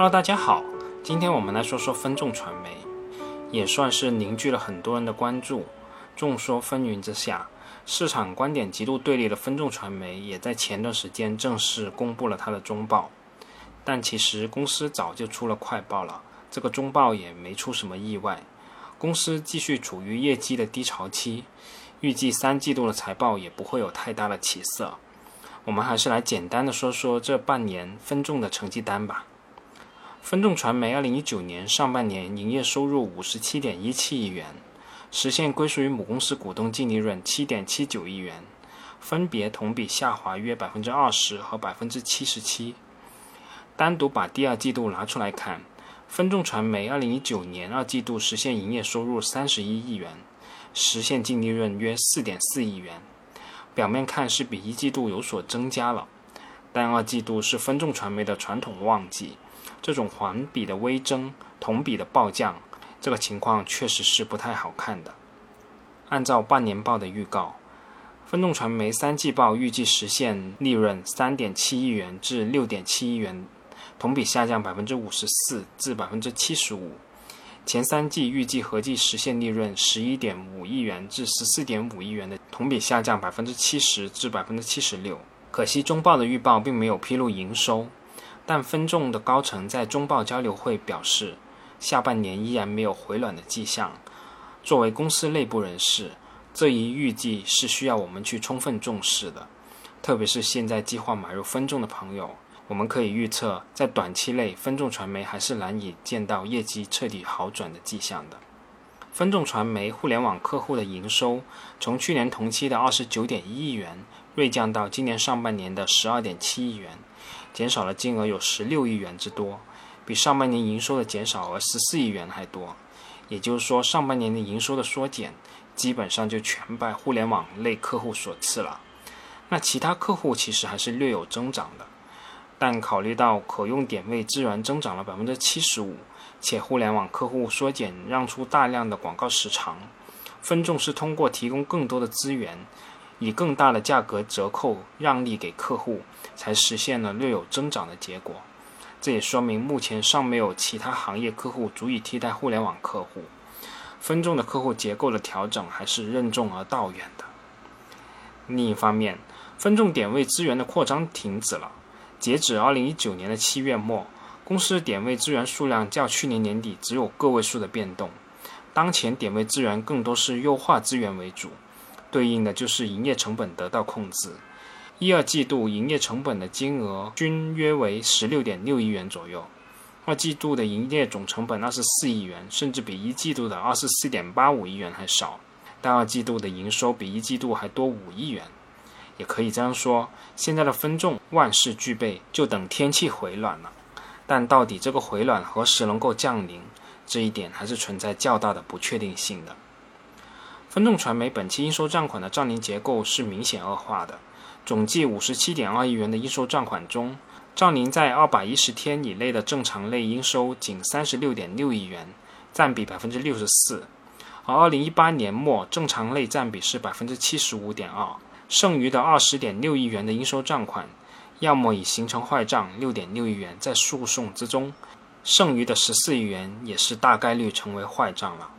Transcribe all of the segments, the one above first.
Hello，大家好，今天我们来说说分众传媒，也算是凝聚了很多人的关注。众说纷纭之下，市场观点极度对立的分众传媒也在前段时间正式公布了它的中报。但其实公司早就出了快报了，这个中报也没出什么意外。公司继续处于业绩的低潮期，预计三季度的财报也不会有太大的起色。我们还是来简单的说说这半年分众的成绩单吧。分众传媒二零一九年上半年营业收入五十七点一七亿元，实现归属于母公司股东净利润七点七九亿元，分别同比下滑约百分之二十和百分之七十七。单独把第二季度拿出来看，分众传媒二零一九年二季度实现营业收入三十一亿元，实现净利润约四点四亿元。表面看是比一季度有所增加了，但二季度是分众传媒的传统旺季。这种环比的微增，同比的暴降，这个情况确实是不太好看的。按照半年报的预告，分众传媒三季报预计实现利润三点七亿元至六点七亿元，同比下降百分之五十四至百分之七十五。前三季预计合计实现利润十一点五亿元至十四点五亿元的，同比下降百分之七十至百分之七十六。可惜中报的预报并没有披露营收。但分众的高层在中报交流会表示，下半年依然没有回暖的迹象。作为公司内部人士，这一预计是需要我们去充分重视的。特别是现在计划买入分众的朋友，我们可以预测，在短期内分众传媒还是难以见到业绩彻底好转的迹象的。分众传媒互联网客户的营收从去年同期的二十九点一亿元锐降到今年上半年的十二点七亿元。减少了金额有十六亿元之多，比上半年营收的减少额十四亿元还多。也就是说，上半年的营收的缩减，基本上就全拜互联网类客户所赐了。那其他客户其实还是略有增长的，但考虑到可用点位资源增长了百分之七十五，且互联网客户缩减让出大量的广告时长，分众是通过提供更多的资源。以更大的价格折扣让利给客户，才实现了略有增长的结果。这也说明目前尚没有其他行业客户足以替代互联网客户。分众的客户结构的调整还是任重而道远的。另一方面，分众点位资源的扩张停止了。截止二零一九年的七月末，公司点位资源数量较去年年底只有个位数的变动。当前点位资源更多是优化资源为主。对应的就是营业成本得到控制，一二季度营业成本的金额均约为十六点六亿元左右，二季度的营业总成本二十四亿元，甚至比一季度的二十四点八五亿元还少，但二季度的营收比一季度还多五亿元，也可以这样说，现在的分众万事俱备，就等天气回暖了，但到底这个回暖何时能够降临，这一点还是存在较大的不确定性的。分众传媒本期应收账款的账龄结构是明显恶化的，总计五十七点二亿元的应收账款中，账龄在二百一十天以内的正常类应收仅三十六点六亿元，占比百分之六十四，而二零一八年末正常类占比是百分之七十五点二，剩余的二十点六亿元的应收账款，要么已形成坏账六点六亿元在诉讼之中，剩余的十四亿元也是大概率成为坏账了，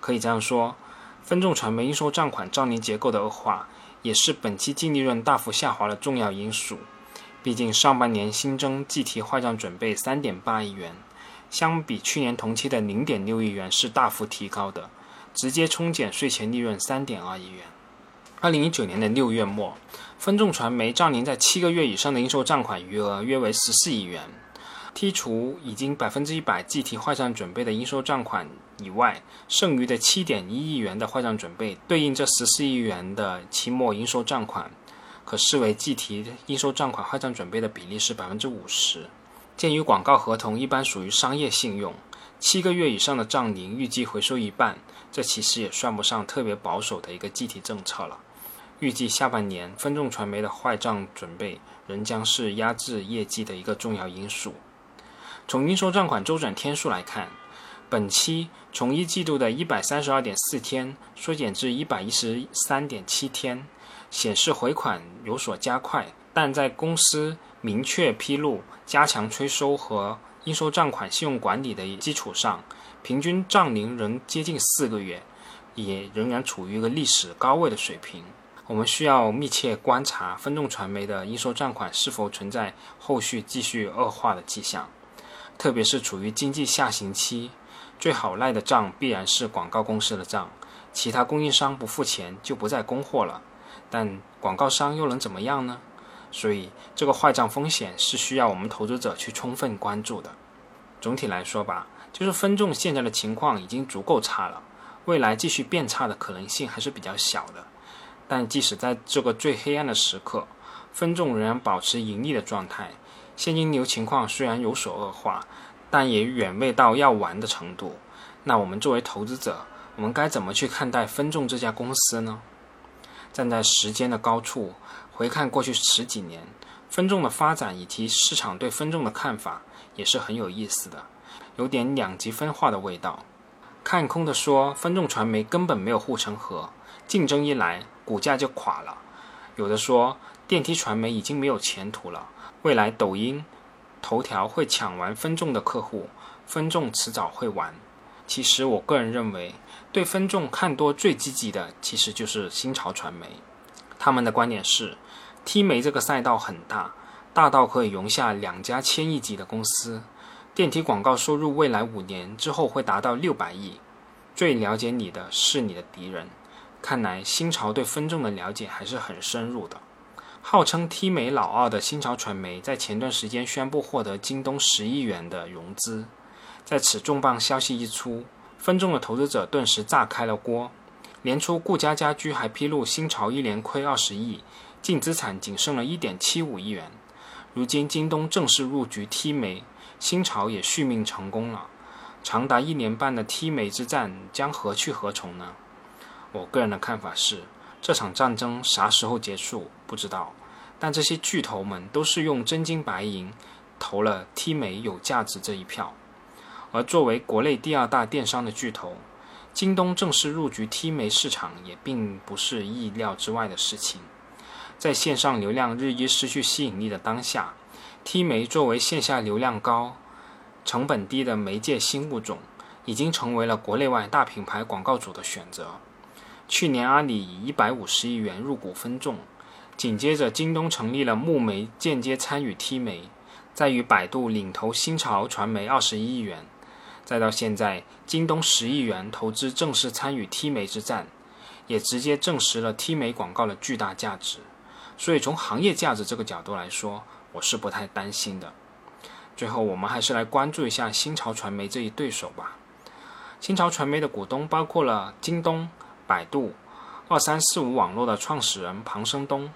可以这样说。分众传媒应收账款账龄结构的恶化，也是本期净利润大幅下滑的重要因素。毕竟上半年新增计提坏账准备三点八亿元，相比去年同期的零点六亿元是大幅提高的，直接冲减税前利润三点二亿元。二零一九年的六月末，分众传媒账龄在七个月以上的应收账款余额约为十四亿元。剔除已经百分之一百计提坏账准备的应收账款以外，剩余的七点一亿元的坏账准备，对应这十四亿元的期末应收账款，可视为计提应收账款坏账准备的比例是百分之五十。鉴于广告合同一般属于商业信用，七个月以上的账龄预计回收一半，这其实也算不上特别保守的一个计提政策了。预计下半年分众传媒的坏账准备仍将是压制业绩的一个重要因素。从应收账款周转天数来看，本期从一季度的一百三十二点四天缩减至一百一十三点七天，显示回款有所加快。但在公司明确披露加强催收和应收账款信用管理的基础上，平均账龄仍接近四个月，也仍然处于一个历史高位的水平。我们需要密切观察分众传媒的应收账款是否存在后续继续恶化的迹象，特别是处于经济下行期，最好赖的账必然是广告公司的账，其他供应商不付钱就不再供货了。但广告商又能怎么样呢？所以这个坏账风险是需要我们投资者去充分关注的。总体来说吧，就是分众现在的情况已经足够差了，未来继续变差的可能性还是比较小的。但即使在这个最黑暗的时刻，分众仍然保持盈利的状态，现金流情况虽然有所恶化，但也远未到要完的程度。那我们作为投资者，我们该怎么去看待分众这家公司呢？站在时间的高处回看过去十几年，分众的发展以及市场对分众的看法也是很有意思的，有点两极分化的味道。看空的说，分众传媒根本没有护城河，竞争一来。股价就垮了。有的说电梯传媒已经没有前途了，未来抖音、头条会抢完分众的客户，分众迟早会完。其实我个人认为，对分众看多最积极的其实就是新潮传媒。他们的观点是，T 媒这个赛道很大，大到可以容下两家千亿级的公司。电梯广告收入未来五年之后会达到六百亿。最了解你的是你的敌人。看来新潮对分众的了解还是很深入的。号称 T 媒老二的新潮传媒在前段时间宣布获得京东十亿元的融资，在此重磅消息一出，分众的投资者顿时炸开了锅。年初顾家家居还披露新潮一年亏二十亿，净资产仅剩了一点七五亿元。如今京东正式入局 T 媒，新潮也续命成功了。长达一年半的 T 媒之战将何去何从呢？我个人的看法是，这场战争啥时候结束不知道，但这些巨头们都是用真金白银投了 T 美有价值这一票。而作为国内第二大电商的巨头，京东正式入局 T 媒市场也并不是意料之外的事情。在线上流量日益失去吸引力的当下，T 媒作为线下流量高、成本低的媒介新物种，已经成为了国内外大品牌广告主的选择。去年，阿里以一百五十亿元入股分众，紧接着京东成立了木媒，间接参与 T 媒，再与百度领投新潮传媒二十一亿元，再到现在京东十亿元投资正式参与 T 媒之战，也直接证实了 T 媒广告的巨大价值。所以从行业价值这个角度来说，我是不太担心的。最后，我们还是来关注一下新潮传媒这一对手吧。新潮传媒的股东包括了京东。百度、二三四五网络的创始人庞生东，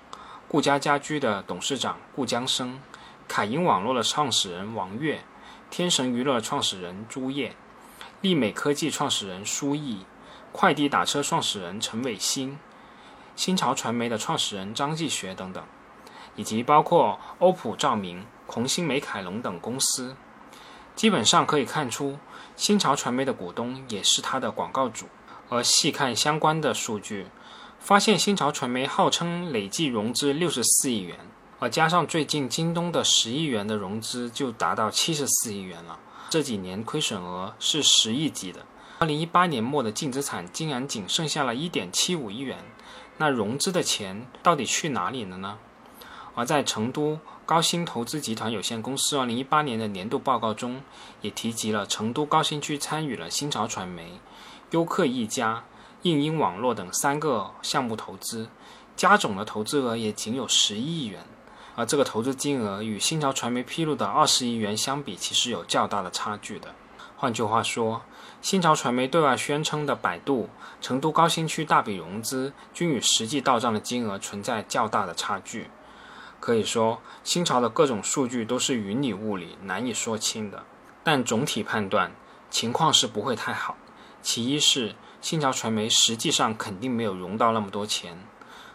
顾家家居的董事长顾江生，凯银网络的创始人王悦，天神娱乐创始人朱烨，利美科技创始人苏毅，快递打车创始人陈伟新，新潮传媒的创始人张继学等等，以及包括欧普照明、红星美凯龙等公司，基本上可以看出，新潮传媒的股东也是他的广告主。而细看相关的数据，发现新潮传媒号称累计融资六十四亿元，而加上最近京东的十亿元的融资，就达到七十四亿元了。这几年亏损额是十亿级的。二零一八年末的净资产竟然仅剩下了一点七五亿元，那融资的钱到底去哪里了呢？而在成都高新投资集团有限公司二零一八年的年度报告中，也提及了成都高新区参与了新潮传媒。优客一家、映音网络等三个项目投资，加总的投资额也仅有十亿元，而这个投资金额与新潮传媒披露的二十亿元相比，其实有较大的差距的。换句话说，新潮传媒对外宣称的百度、成都高新区大笔融资，均与实际到账的金额存在较大的差距。可以说，新潮的各种数据都是云里雾里，难以说清的。但总体判断，情况是不会太好。其一是新潮传媒实际上肯定没有融到那么多钱，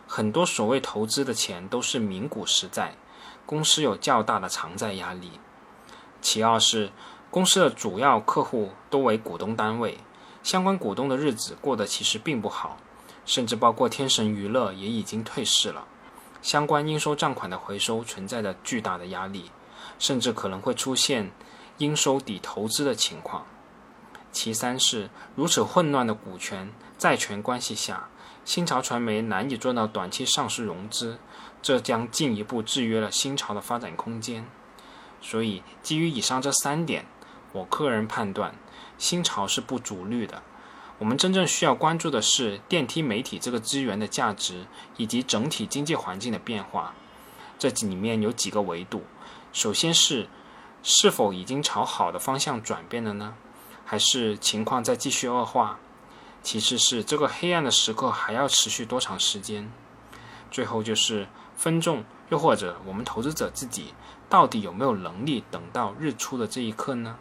很多所谓投资的钱都是名股实债，公司有较大的偿债压力。其二是公司的主要客户都为股东单位，相关股东的日子过得其实并不好，甚至包括天神娱乐也已经退市了，相关应收账款的回收存在着巨大的压力，甚至可能会出现应收抵投资的情况。其三是如此混乱的股权债权关系下，新潮传媒难以做到短期上市融资，这将进一步制约了新潮的发展空间。所以，基于以上这三点，我个人判断，新潮是不主虑的。我们真正需要关注的是电梯媒体这个资源的价值，以及整体经济环境的变化。这里面有几个维度，首先是是否已经朝好的方向转变了呢？还是情况在继续恶化？其次是这个黑暗的时刻还要持续多长时间？最后就是分众，又或者我们投资者自己到底有没有能力等到日出的这一刻呢？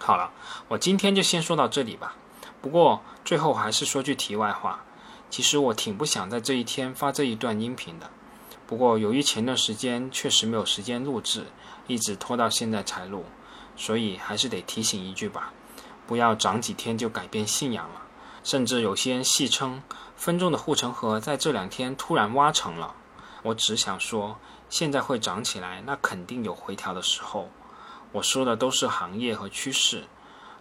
好了，我今天就先说到这里吧。不过最后还是说句题外话，其实我挺不想在这一天发这一段音频的。不过由于前段时间确实没有时间录制，一直拖到现在才录。所以还是得提醒一句吧，不要涨几天就改变信仰了。甚至有些人戏称分众的护城河在这两天突然挖成了。我只想说，现在会涨起来，那肯定有回调的时候。我说的都是行业和趋势，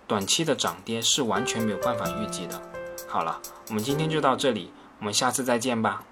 短期的涨跌是完全没有办法预计的。好了，我们今天就到这里，我们下次再见吧。